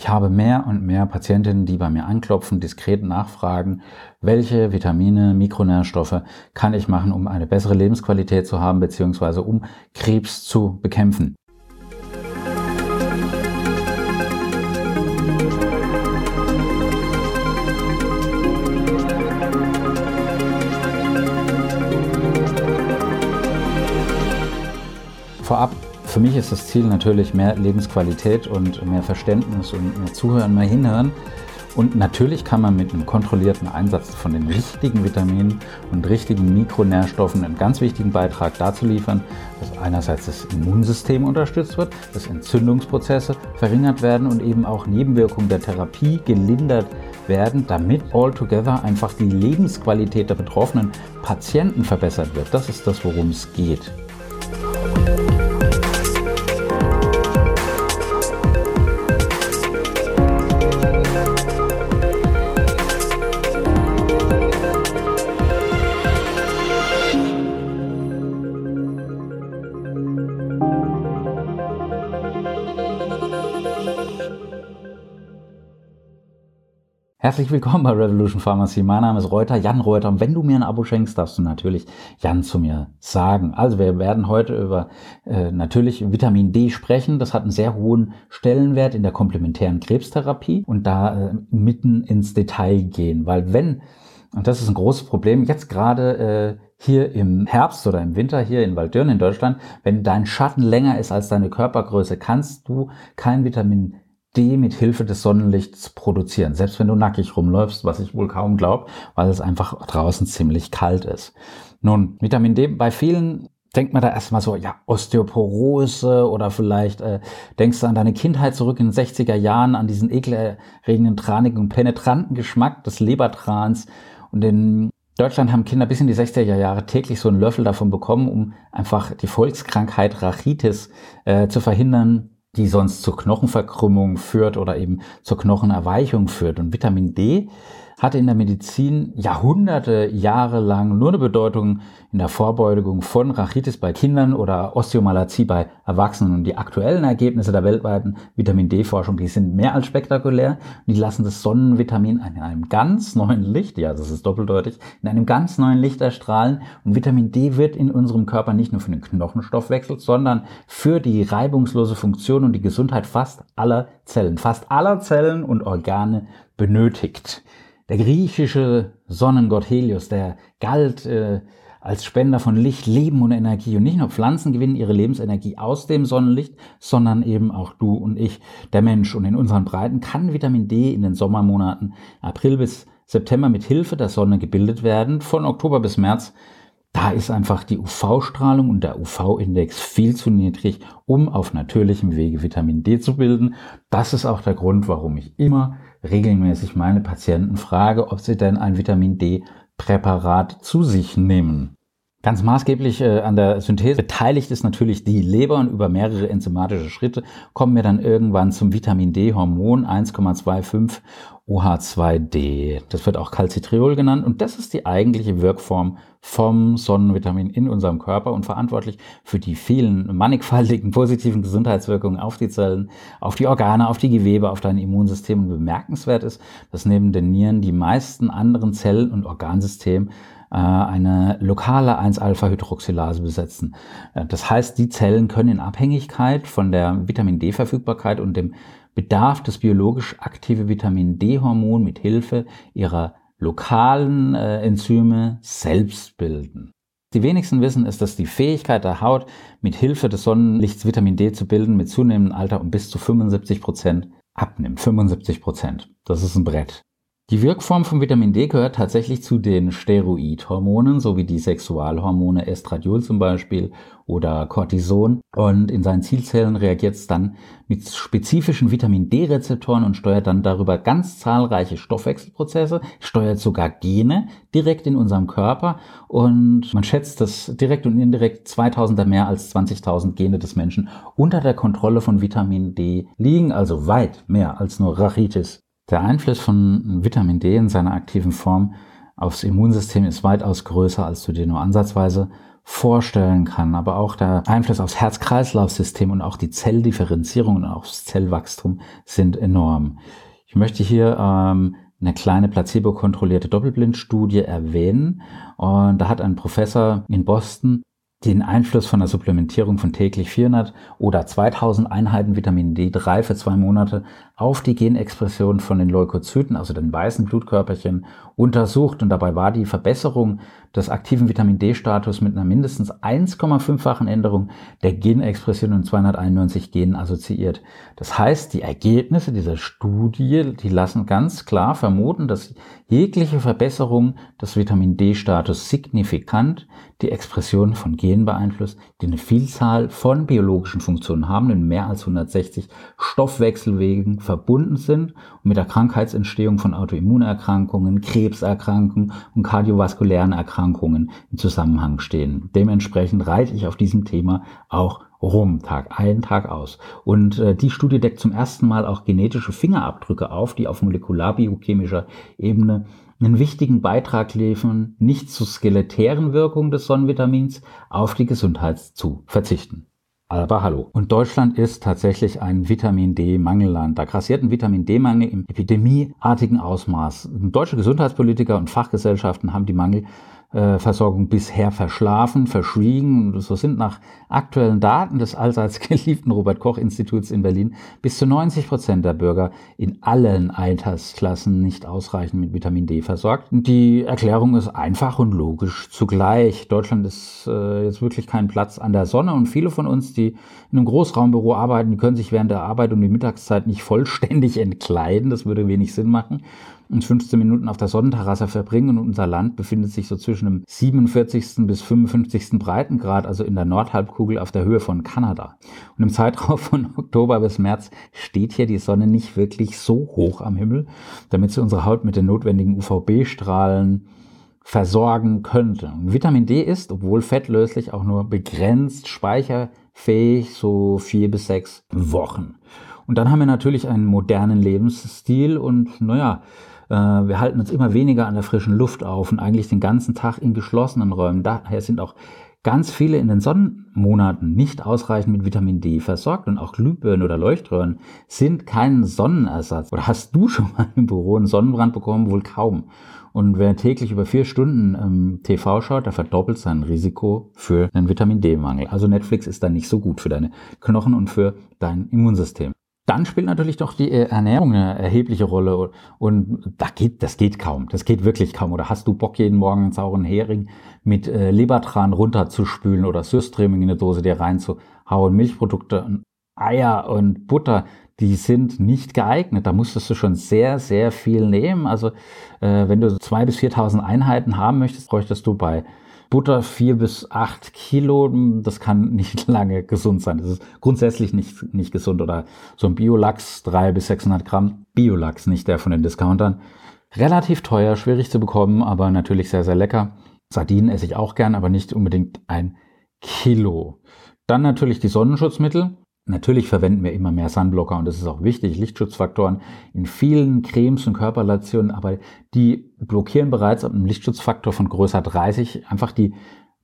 Ich habe mehr und mehr Patientinnen, die bei mir anklopfen, diskret nachfragen, welche Vitamine, Mikronährstoffe kann ich machen, um eine bessere Lebensqualität zu haben, beziehungsweise um Krebs zu bekämpfen. Vorab für mich ist das Ziel natürlich mehr Lebensqualität und mehr Verständnis und mehr Zuhören, mehr Hinhören. Und natürlich kann man mit einem kontrollierten Einsatz von den richtigen Vitaminen und richtigen Mikronährstoffen einen ganz wichtigen Beitrag dazu liefern, dass einerseits das Immunsystem unterstützt wird, dass Entzündungsprozesse verringert werden und eben auch Nebenwirkungen der Therapie gelindert werden, damit altogether einfach die Lebensqualität der betroffenen Patienten verbessert wird. Das ist das, worum es geht. Herzlich willkommen bei Revolution Pharmacy. Mein Name ist Reuter, Jan Reuter. Und wenn du mir ein Abo schenkst, darfst du natürlich Jan zu mir sagen. Also wir werden heute über äh, natürlich Vitamin D sprechen. Das hat einen sehr hohen Stellenwert in der komplementären Krebstherapie und da äh, mitten ins Detail gehen. Weil wenn, und das ist ein großes Problem, jetzt gerade äh, hier im Herbst oder im Winter hier in Waldürn in Deutschland, wenn dein Schatten länger ist als deine Körpergröße, kannst du kein Vitamin D D mit Hilfe des Sonnenlichts produzieren. Selbst wenn du nackig rumläufst, was ich wohl kaum glaube, weil es einfach draußen ziemlich kalt ist. Nun, Vitamin D bei vielen denkt man da erstmal so, ja, Osteoporose oder vielleicht äh, denkst du an deine Kindheit zurück in den 60er Jahren, an diesen ekelerregenden, tranigen und penetranten Geschmack des Lebertrans. Und in Deutschland haben Kinder bis in die 60er Jahre täglich so einen Löffel davon bekommen, um einfach die Volkskrankheit Rachitis äh, zu verhindern, die sonst zur Knochenverkrümmung führt oder eben zur Knochenerweichung führt. Und Vitamin D hatte in der Medizin Jahrhunderte, Jahre lang nur eine Bedeutung in der Vorbeugung von Rachitis bei Kindern oder Osteomalazie bei Erwachsenen. Und die aktuellen Ergebnisse der weltweiten Vitamin D-Forschung, die sind mehr als spektakulär. Die lassen das Sonnenvitamin in einem ganz neuen Licht, ja, das ist doppeldeutig, in einem ganz neuen Licht erstrahlen. Und Vitamin D wird in unserem Körper nicht nur für den Knochenstoffwechsel, sondern für die reibungslose Funktion und die Gesundheit fast aller Zellen, fast aller Zellen und Organe benötigt. Der griechische Sonnengott Helios, der galt äh, als Spender von Licht, Leben und Energie. Und nicht nur Pflanzen gewinnen ihre Lebensenergie aus dem Sonnenlicht, sondern eben auch du und ich, der Mensch. Und in unseren Breiten kann Vitamin D in den Sommermonaten April bis September mit Hilfe der Sonne gebildet werden. Von Oktober bis März da ist einfach die UV-Strahlung und der UV-Index viel zu niedrig, um auf natürlichem Wege Vitamin D zu bilden. Das ist auch der Grund, warum ich immer regelmäßig meine Patienten frage, ob sie denn ein Vitamin D-Präparat zu sich nehmen. Ganz maßgeblich äh, an der Synthese beteiligt ist natürlich die Leber und über mehrere enzymatische Schritte kommen wir dann irgendwann zum Vitamin D-Hormon 1,25 OH2D. Das wird auch Calcitriol genannt und das ist die eigentliche Wirkform vom Sonnenvitamin in unserem Körper und verantwortlich für die vielen mannigfaltigen positiven Gesundheitswirkungen auf die Zellen, auf die Organe, auf die Gewebe, auf dein Immunsystem. Und bemerkenswert ist, dass neben den Nieren die meisten anderen Zellen und Organsysteme eine lokale 1-Alpha-Hydroxylase besetzen. Äh, das heißt, die Zellen können in Abhängigkeit von der Vitamin D-Verfügbarkeit und dem Bedarf das biologisch aktive Vitamin D-Hormon mit Hilfe ihrer lokalen äh, Enzyme selbst bilden. Die wenigsten wissen ist, dass die Fähigkeit der Haut mit Hilfe des Sonnenlichts Vitamin D zu bilden mit zunehmendem Alter um bis zu 75 Prozent abnimmt. 75 Prozent. Das ist ein Brett. Die Wirkform von Vitamin D gehört tatsächlich zu den Steroidhormonen, sowie die Sexualhormone Estradiol zum Beispiel oder Cortison. Und in seinen Zielzellen reagiert es dann mit spezifischen Vitamin D-Rezeptoren und steuert dann darüber ganz zahlreiche Stoffwechselprozesse, steuert sogar Gene direkt in unserem Körper. Und man schätzt, dass direkt und indirekt 2000er mehr als 20.000 Gene des Menschen unter der Kontrolle von Vitamin D liegen, also weit mehr als nur Rachitis der Einfluss von Vitamin D in seiner aktiven Form aufs Immunsystem ist weitaus größer, als du dir nur ansatzweise vorstellen kann, aber auch der Einfluss aufs Herz-Kreislauf-System und auch die Zelldifferenzierung und das Zellwachstum sind enorm. Ich möchte hier ähm, eine kleine placebo-kontrollierte Doppelblindstudie erwähnen. Und da hat ein Professor in Boston den Einfluss von der Supplementierung von täglich 400 oder 2000 Einheiten Vitamin D3 für zwei Monate auf die Genexpression von den Leukozyten, also den weißen Blutkörperchen, untersucht. Und dabei war die Verbesserung des aktiven Vitamin D-Status mit einer mindestens 1,5-fachen Änderung der Genexpression in 291 Genen assoziiert. Das heißt, die Ergebnisse dieser Studie, die lassen ganz klar vermuten, dass jegliche Verbesserung des Vitamin D-Status signifikant die Expression von Genen beeinflusst, die eine Vielzahl von biologischen Funktionen haben, in mehr als 160 Stoffwechselwegen verbunden sind und mit der Krankheitsentstehung von Autoimmunerkrankungen, Krebserkrankungen und kardiovaskulären Erkrankungen im Zusammenhang stehen. Dementsprechend reite ich auf diesem Thema auch rum, Tag ein, Tag aus. Und äh, die Studie deckt zum ersten Mal auch genetische Fingerabdrücke auf, die auf molekular-biochemischer Ebene einen wichtigen Beitrag liefern, nicht zu skeletären Wirkungen des Sonnenvitamins auf die Gesundheit zu verzichten. Aber hallo. Und Deutschland ist tatsächlich ein Vitamin D-Mangelland. Da grassiert ein Vitamin D-Mangel im epidemieartigen Ausmaß. Deutsche Gesundheitspolitiker und Fachgesellschaften haben die Mangel Versorgung bisher verschlafen, verschwiegen. Und so sind nach aktuellen Daten des allseits geliebten Robert Koch Instituts in Berlin bis zu 90 Prozent der Bürger in allen Altersklassen nicht ausreichend mit Vitamin D versorgt. Die Erklärung ist einfach und logisch zugleich. Deutschland ist äh, jetzt wirklich kein Platz an der Sonne und viele von uns, die in einem Großraumbüro arbeiten, können sich während der Arbeit und die Mittagszeit nicht vollständig entkleiden. Das würde wenig Sinn machen und 15 Minuten auf der Sonnenterrasse verbringen. Und unser Land befindet sich so zwischen dem 47. bis 55. Breitengrad, also in der Nordhalbkugel auf der Höhe von Kanada. Und im Zeitraum von Oktober bis März steht hier die Sonne nicht wirklich so hoch am Himmel, damit sie unsere Haut mit den notwendigen UVB-Strahlen versorgen könnte. Und Vitamin D ist, obwohl fettlöslich, auch nur begrenzt speicherfähig, so vier bis sechs Wochen. Und dann haben wir natürlich einen modernen Lebensstil und naja, wir halten uns immer weniger an der frischen Luft auf und eigentlich den ganzen Tag in geschlossenen Räumen. Daher sind auch ganz viele in den Sonnenmonaten nicht ausreichend mit Vitamin D versorgt und auch Glühbirnen oder Leuchtröhren sind kein Sonnenersatz. Oder hast du schon mal im Büro einen Sonnenbrand bekommen? Wohl kaum. Und wer täglich über vier Stunden ähm, TV schaut, der verdoppelt sein Risiko für einen Vitamin D-Mangel. Also Netflix ist dann nicht so gut für deine Knochen und für dein Immunsystem. Dann spielt natürlich doch die Ernährung eine erhebliche Rolle und da geht, das geht kaum, das geht wirklich kaum. Oder hast du Bock jeden Morgen einen sauren Hering mit äh, Lebertran runterzuspülen oder Süßstreaming in eine Dose dir reinzuhauen, Milchprodukte, Eier und Butter, die sind nicht geeignet. Da musstest du schon sehr, sehr viel nehmen. Also äh, wenn du zwei bis 4.000 Einheiten haben möchtest, bräuchtest du bei Butter vier bis acht Kilo, das kann nicht lange gesund sein. Das ist grundsätzlich nicht, nicht gesund. Oder so ein Biolachs, drei bis 600 Gramm. Biolachs, nicht der von den Discountern. Relativ teuer, schwierig zu bekommen, aber natürlich sehr, sehr lecker. Sardinen esse ich auch gern, aber nicht unbedingt ein Kilo. Dann natürlich die Sonnenschutzmittel. Natürlich verwenden wir immer mehr Sunblocker und das ist auch wichtig, Lichtschutzfaktoren in vielen Cremes und Körperlationen, aber die blockieren bereits ab einem Lichtschutzfaktor von größer 30 einfach die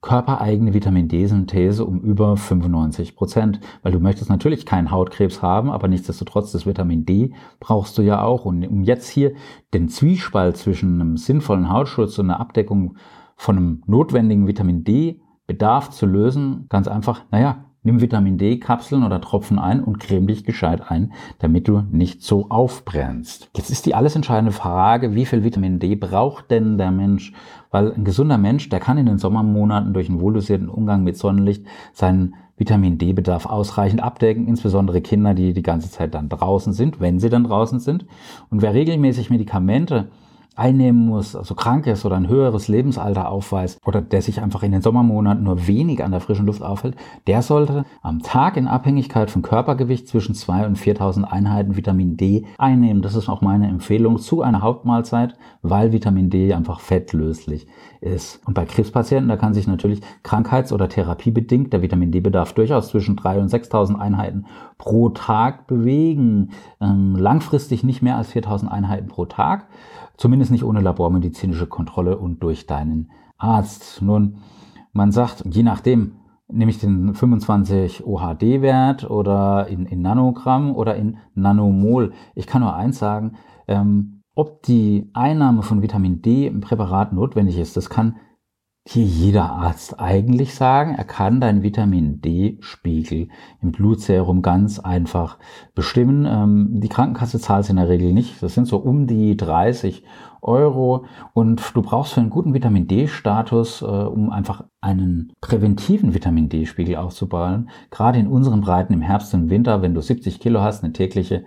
körpereigene Vitamin D-Synthese um über 95 Prozent, weil du möchtest natürlich keinen Hautkrebs haben, aber nichtsdestotrotz das Vitamin D brauchst du ja auch. Und um jetzt hier den Zwiespalt zwischen einem sinnvollen Hautschutz und einer Abdeckung von einem notwendigen Vitamin D Bedarf zu lösen, ganz einfach, naja, Nimm Vitamin D-Kapseln oder Tropfen ein und creme dich gescheit ein, damit du nicht so aufbrennst. Jetzt ist die alles entscheidende Frage, wie viel Vitamin D braucht denn der Mensch? Weil ein gesunder Mensch, der kann in den Sommermonaten durch einen wohldosierten Umgang mit Sonnenlicht seinen Vitamin D-Bedarf ausreichend abdecken, insbesondere Kinder, die die ganze Zeit dann draußen sind, wenn sie dann draußen sind. Und wer regelmäßig Medikamente einnehmen muss, also krank ist oder ein höheres Lebensalter aufweist oder der sich einfach in den Sommermonaten nur wenig an der frischen Luft aufhält, der sollte am Tag in Abhängigkeit von Körpergewicht zwischen 2 und 4000 Einheiten Vitamin D einnehmen. Das ist auch meine Empfehlung zu einer Hauptmahlzeit, weil Vitamin D einfach fettlöslich ist. Und bei Krebspatienten, da kann sich natürlich krankheits- oder therapiebedingt der Vitamin D-Bedarf durchaus zwischen 3 und 6000 Einheiten pro Tag bewegen. Ähm, langfristig nicht mehr als 4000 Einheiten pro Tag. Zumindest nicht ohne labormedizinische Kontrolle und durch deinen Arzt. Nun, man sagt, je nachdem, nehme ich den 25 OHD-Wert oder in, in, Nanogramm oder in Nanomol. Ich kann nur eins sagen, ähm, ob die Einnahme von Vitamin D im Präparat notwendig ist, das kann hier jeder Arzt eigentlich sagen, er kann deinen Vitamin D-Spiegel im Blutserum ganz einfach bestimmen. Ähm, die Krankenkasse zahlt es in der Regel nicht. Das sind so um die 30 Euro. Und du brauchst für einen guten Vitamin D-Status, äh, um einfach einen präventiven Vitamin D-Spiegel aufzubauen, gerade in unseren Breiten im Herbst und Winter, wenn du 70 Kilo hast, eine tägliche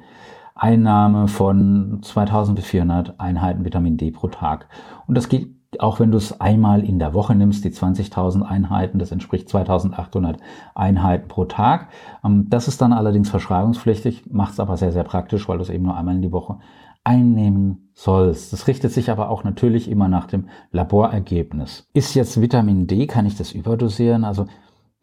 Einnahme von 2000 bis 400 Einheiten Vitamin D pro Tag. Und das geht auch wenn du es einmal in der Woche nimmst, die 20.000 Einheiten, das entspricht 2.800 Einheiten pro Tag. Ähm, das ist dann allerdings verschreibungspflichtig, macht es aber sehr, sehr praktisch, weil du es eben nur einmal in die Woche einnehmen sollst. Das richtet sich aber auch natürlich immer nach dem Laborergebnis. Ist jetzt Vitamin D, kann ich das überdosieren? Also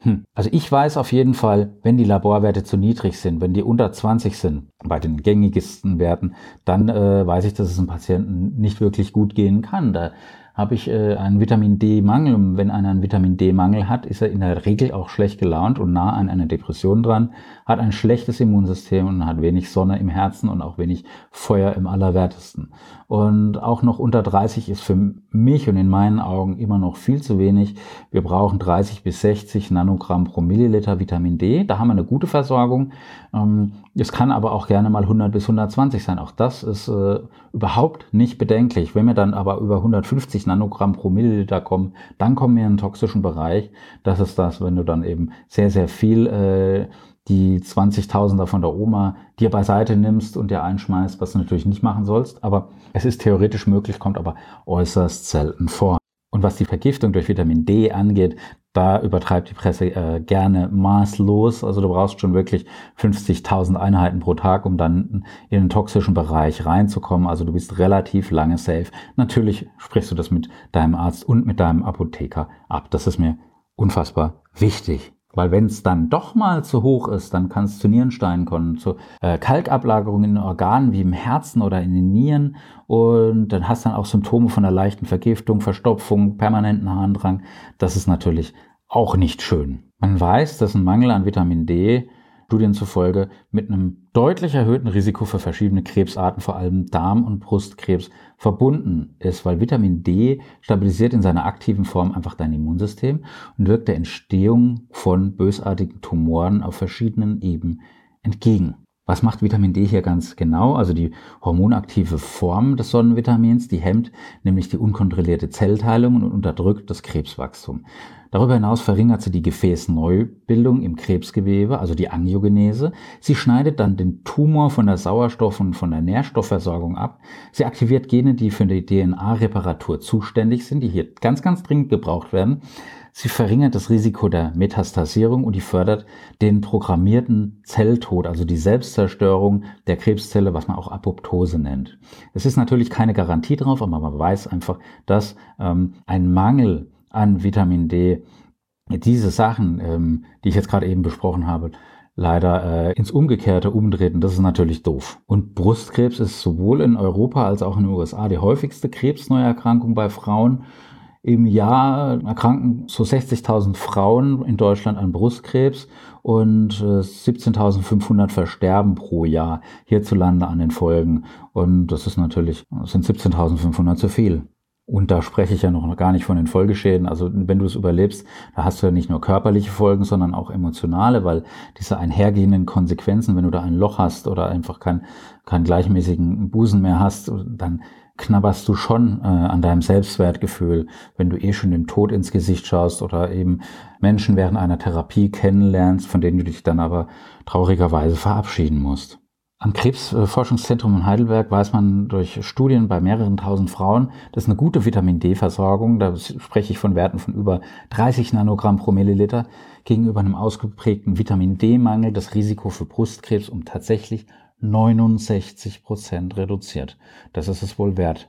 hm. Also ich weiß auf jeden Fall, wenn die Laborwerte zu niedrig sind, wenn die unter 20 sind, bei den gängigsten Werten, dann äh, weiß ich, dass es einem Patienten nicht wirklich gut gehen kann. Da habe ich äh, einen Vitamin D-Mangel. Und wenn einer einen Vitamin D-Mangel hat, ist er in der Regel auch schlecht gelaunt und nah an einer Depression dran, hat ein schlechtes Immunsystem und hat wenig Sonne im Herzen und auch wenig Feuer im Allerwertesten. Und auch noch unter 30 ist für mich und in meinen Augen immer noch viel zu wenig. Wir brauchen 30 bis 60 Nanogramm pro Milliliter Vitamin D. Da haben wir eine gute Versorgung. Ähm, es kann aber auch gerne mal 100 bis 120 sein. Auch das ist äh, überhaupt nicht bedenklich. Wenn wir dann aber über 150 Nanogramm pro Milliliter kommen, dann kommen wir in den toxischen Bereich. Das ist das, wenn du dann eben sehr, sehr viel äh, die 20.000er von der Oma dir beiseite nimmst und dir einschmeißt, was du natürlich nicht machen sollst. Aber es ist theoretisch möglich, kommt aber äußerst selten vor. Und was die Vergiftung durch Vitamin D angeht, da übertreibt die Presse äh, gerne maßlos. Also du brauchst schon wirklich 50.000 Einheiten pro Tag, um dann in den toxischen Bereich reinzukommen. Also du bist relativ lange safe. Natürlich sprichst du das mit deinem Arzt und mit deinem Apotheker ab. Das ist mir unfassbar wichtig. Weil wenn es dann doch mal zu hoch ist, dann kann es zu Nierensteinen kommen, zu äh, Kalkablagerungen in Organen wie im Herzen oder in den Nieren. Und dann hast du dann auch Symptome von einer leichten Vergiftung, Verstopfung, permanenten Harndrang. Das ist natürlich auch nicht schön. Man weiß, dass ein Mangel an Vitamin D Studien zufolge mit einem deutlich erhöhten Risiko für verschiedene Krebsarten, vor allem Darm- und Brustkrebs, verbunden ist, weil Vitamin D stabilisiert in seiner aktiven Form einfach dein Immunsystem und wirkt der Entstehung von bösartigen Tumoren auf verschiedenen Ebenen entgegen. Was macht Vitamin D hier ganz genau? Also die hormonaktive Form des Sonnenvitamins, die hemmt nämlich die unkontrollierte Zellteilung und unterdrückt das Krebswachstum. Darüber hinaus verringert sie die Gefäßneubildung im Krebsgewebe, also die Angiogenese. Sie schneidet dann den Tumor von der Sauerstoff- und von der Nährstoffversorgung ab. Sie aktiviert Gene, die für die DNA-Reparatur zuständig sind, die hier ganz, ganz dringend gebraucht werden. Sie verringert das Risiko der Metastasierung und die fördert den programmierten Zelltod, also die Selbstzerstörung der Krebszelle, was man auch Apoptose nennt. Es ist natürlich keine Garantie drauf, aber man weiß einfach, dass ähm, ein Mangel an Vitamin D diese Sachen, ähm, die ich jetzt gerade eben besprochen habe, leider äh, ins Umgekehrte umtreten. Das ist natürlich doof. Und Brustkrebs ist sowohl in Europa als auch in den USA die häufigste Krebsneuerkrankung bei Frauen. Im Jahr erkranken so 60.000 Frauen in Deutschland an Brustkrebs und 17.500 äh, versterben pro Jahr hierzulande an den Folgen. Und das ist natürlich, sind 17.500 zu viel. Und da spreche ich ja noch gar nicht von den Folgeschäden. Also wenn du es überlebst, da hast du ja nicht nur körperliche Folgen, sondern auch emotionale, weil diese einhergehenden Konsequenzen, wenn du da ein Loch hast oder einfach keinen keinen gleichmäßigen Busen mehr hast, dann knabberst du schon äh, an deinem Selbstwertgefühl, wenn du eh schon dem Tod ins Gesicht schaust oder eben Menschen während einer Therapie kennenlernst, von denen du dich dann aber traurigerweise verabschieden musst. Am Krebsforschungszentrum in Heidelberg weiß man durch Studien bei mehreren tausend Frauen, dass eine gute Vitamin D-Versorgung, da spreche ich von Werten von über 30 Nanogramm pro Milliliter, gegenüber einem ausgeprägten Vitamin D-Mangel das Risiko für Brustkrebs um tatsächlich 69 Prozent reduziert. Das ist es wohl wert.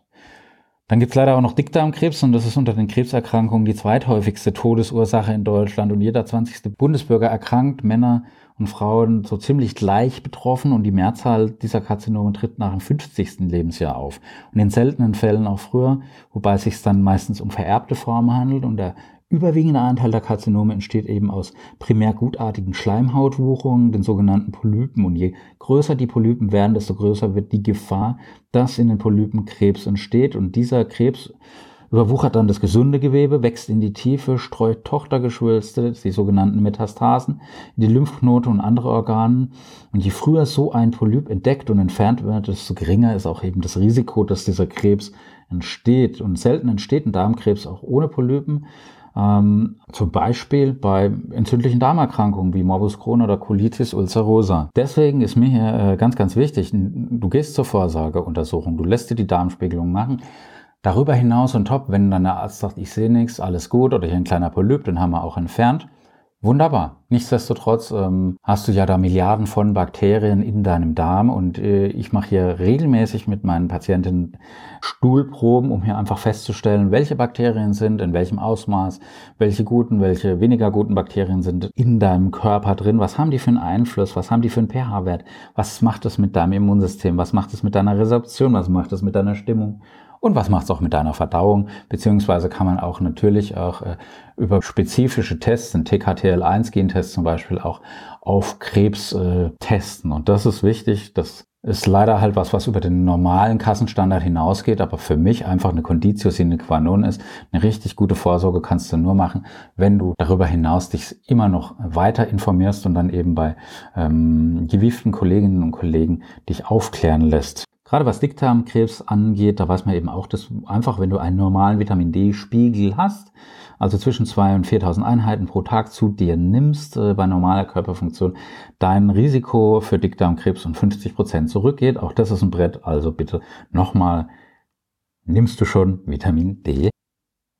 Dann gibt es leider auch noch Dickdarmkrebs und das ist unter den Krebserkrankungen die zweithäufigste Todesursache in Deutschland und jeder 20. Bundesbürger erkrankt, Männer und Frauen so ziemlich gleich betroffen und die Mehrzahl dieser Karzinome tritt nach dem 50. Lebensjahr auf und in seltenen Fällen auch früher, wobei es sich dann meistens um vererbte Formen handelt und der überwiegende Anteil der Karzinome entsteht eben aus primär gutartigen Schleimhautwucherungen, den sogenannten Polypen. Und je größer die Polypen werden, desto größer wird die Gefahr, dass in den Polypen Krebs entsteht. Und dieser Krebs überwuchert dann das gesunde Gewebe, wächst in die Tiefe, streut Tochtergeschwülste, die sogenannten Metastasen, in die Lymphknoten und andere Organe. Und je früher so ein Polyp entdeckt und entfernt wird, desto geringer ist auch eben das Risiko, dass dieser Krebs entsteht. Und selten entsteht ein Darmkrebs auch ohne Polypen. Ähm, zum Beispiel bei entzündlichen Darmerkrankungen wie Morbus Crohn oder Colitis ulcerosa. Deswegen ist mir hier äh, ganz, ganz wichtig, du gehst zur Vorsorgeuntersuchung, du lässt dir die Darmspiegelung machen Darüber hinaus und top, wenn dann der Arzt sagt, ich sehe nichts, alles gut oder hier ein kleiner Polyp, den haben wir auch entfernt. Wunderbar. Nichtsdestotrotz ähm, hast du ja da Milliarden von Bakterien in deinem Darm und äh, ich mache hier regelmäßig mit meinen Patientinnen Stuhlproben, um hier einfach festzustellen, welche Bakterien sind, in welchem Ausmaß, welche guten, welche weniger guten Bakterien sind in deinem Körper drin, was haben die für einen Einfluss, was haben die für einen pH-Wert, was macht es mit deinem Immunsystem, was macht es mit deiner Resorption, was macht es mit deiner Stimmung und was macht es auch mit deiner Verdauung, beziehungsweise kann man auch natürlich auch äh, über spezifische Tests, ein TKTL1-Gentest zum Beispiel, auch auf Krebs äh, testen. Und das ist wichtig, das ist leider halt was, was über den normalen Kassenstandard hinausgeht, aber für mich einfach eine Conditio sine qua non ist. Eine richtig gute Vorsorge kannst du nur machen, wenn du darüber hinaus dich immer noch weiter informierst und dann eben bei ähm, gewieften Kolleginnen und Kollegen dich aufklären lässt. Gerade was Dickdarmkrebs angeht, da weiß man eben auch, dass einfach, wenn du einen normalen Vitamin D-Spiegel hast, also zwischen 2 und 4000 Einheiten pro Tag zu dir nimmst äh, bei normaler Körperfunktion, dein Risiko für Dickdarmkrebs um 50 Prozent zurückgeht. Auch das ist ein Brett, also bitte nochmal, nimmst du schon Vitamin D?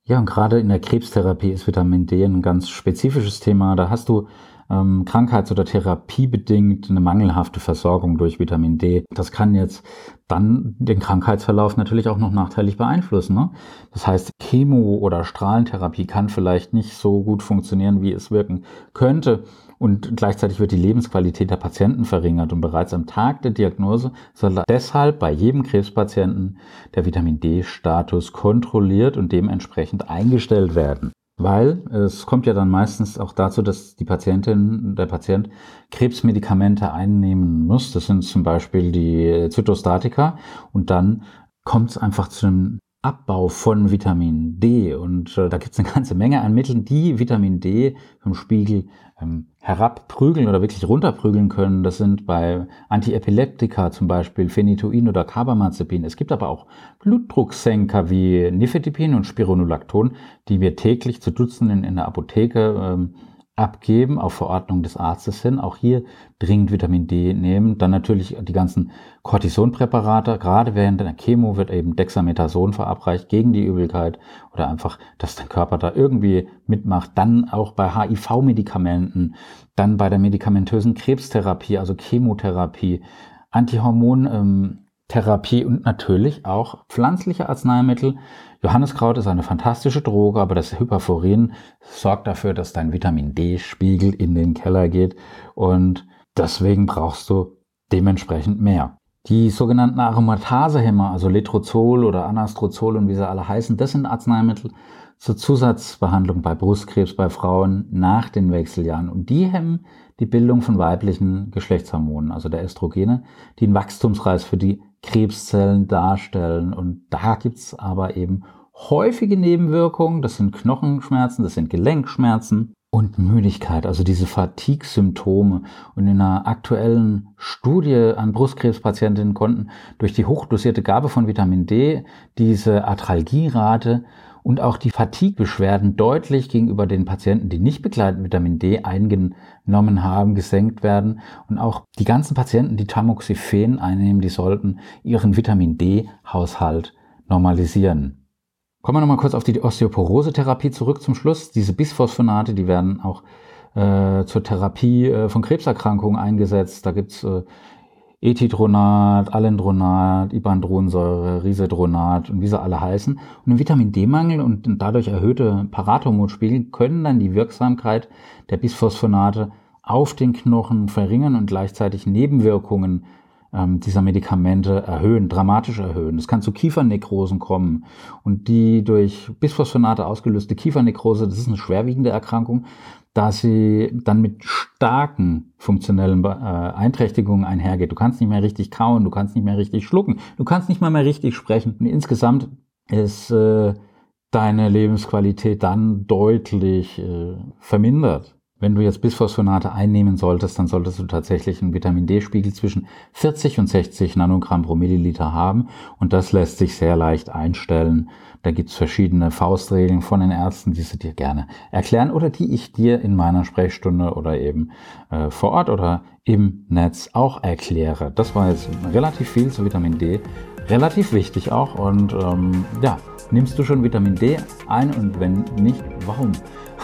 Ja, und gerade in der Krebstherapie ist Vitamin D ein ganz spezifisches Thema. Da hast du ähm, krankheits- oder therapiebedingt eine mangelhafte Versorgung durch Vitamin D. Das kann jetzt dann den Krankheitsverlauf natürlich auch noch nachteilig beeinflussen. Ne? Das heißt, Chemo- oder Strahlentherapie kann vielleicht nicht so gut funktionieren, wie es wirken könnte. Und gleichzeitig wird die Lebensqualität der Patienten verringert. Und bereits am Tag der Diagnose soll deshalb bei jedem Krebspatienten der Vitamin D-Status kontrolliert und dementsprechend eingestellt werden. Weil es kommt ja dann meistens auch dazu, dass die Patientin, der Patient Krebsmedikamente einnehmen muss. Das sind zum Beispiel die Zytostatika. Und dann kommt es einfach zu einem Abbau von Vitamin D. Und äh, da gibt es eine ganze Menge an Mitteln, die Vitamin D vom Spiegel ähm, herabprügeln oder wirklich runterprügeln können. Das sind bei Antiepileptika zum Beispiel Phenytoin oder Carbamazepin. Es gibt aber auch Blutdrucksenker wie Nifedipin und Spironolacton, die wir täglich zu Dutzenden in der Apotheke ähm, abgeben auf Verordnung des Arztes hin. Auch hier dringend Vitamin D nehmen. Dann natürlich die ganzen Cortisonpräparate. Gerade während der Chemo wird eben Dexamethason verabreicht gegen die Übelkeit oder einfach, dass dein Körper da irgendwie mitmacht. Dann auch bei HIV-Medikamenten, dann bei der medikamentösen Krebstherapie, also Chemotherapie, Antihormon. Ähm, Therapie und natürlich auch pflanzliche Arzneimittel. Johanneskraut ist eine fantastische Droge, aber das Hyperforin sorgt dafür, dass dein Vitamin D-Spiegel in den Keller geht und deswegen brauchst du dementsprechend mehr. Die sogenannten Aromatasehemmer, also Letrozol oder Anastrozol und wie sie alle heißen, das sind Arzneimittel zur Zusatzbehandlung bei Brustkrebs bei Frauen nach den Wechseljahren und die hemmen die Bildung von weiblichen Geschlechtshormonen, also der Östrogene, die einen Wachstumsreiz für die Krebszellen darstellen. Und da gibt's aber eben häufige Nebenwirkungen. Das sind Knochenschmerzen, das sind Gelenkschmerzen und Müdigkeit, also diese Fatigue-Symptome. Und in einer aktuellen Studie an Brustkrebspatientinnen konnten durch die hochdosierte Gabe von Vitamin D diese Arthralgierate und auch die Fatigue-Beschwerden deutlich gegenüber den Patienten, die nicht begleitend Vitamin D eingenommen haben, gesenkt werden. Und auch die ganzen Patienten, die Tamoxifen einnehmen, die sollten ihren Vitamin D-Haushalt normalisieren. Kommen wir nochmal kurz auf die Osteoporose-Therapie zurück zum Schluss. Diese Bisphosphonate, die werden auch äh, zur Therapie äh, von Krebserkrankungen eingesetzt. Da gibt's äh, Ethidronat, Alendronat, Ibandronsäure, Risedronat und wie sie alle heißen. Und ein Vitamin D-Mangel und dadurch erhöhte Parathormonspiegel können dann die Wirksamkeit der Bisphosphonate auf den Knochen verringern und gleichzeitig Nebenwirkungen ähm, dieser Medikamente erhöhen, dramatisch erhöhen. Es kann zu Kiefernekrosen kommen und die durch Bisphosphonate ausgelöste Kiefernekrose, das ist eine schwerwiegende Erkrankung, da sie dann mit starken funktionellen Beeinträchtigungen einhergeht. Du kannst nicht mehr richtig kauen, du kannst nicht mehr richtig schlucken, du kannst nicht mal mehr richtig sprechen. Und insgesamt ist äh, deine Lebensqualität dann deutlich äh, vermindert. Wenn du jetzt Bisphosphonate einnehmen solltest, dann solltest du tatsächlich einen Vitamin D-Spiegel zwischen 40 und 60 Nanogramm pro Milliliter haben und das lässt sich sehr leicht einstellen. Da gibt's verschiedene Faustregeln von den Ärzten, die sie dir gerne erklären oder die ich dir in meiner Sprechstunde oder eben äh, vor Ort oder im Netz auch erkläre. Das war jetzt relativ viel zu Vitamin D, relativ wichtig auch und ähm, ja, nimmst du schon Vitamin D ein und wenn nicht, warum?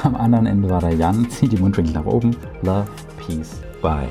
Am anderen Ende war der Jan, zieht die Mundwinkel nach oben. Love, Peace, Bye.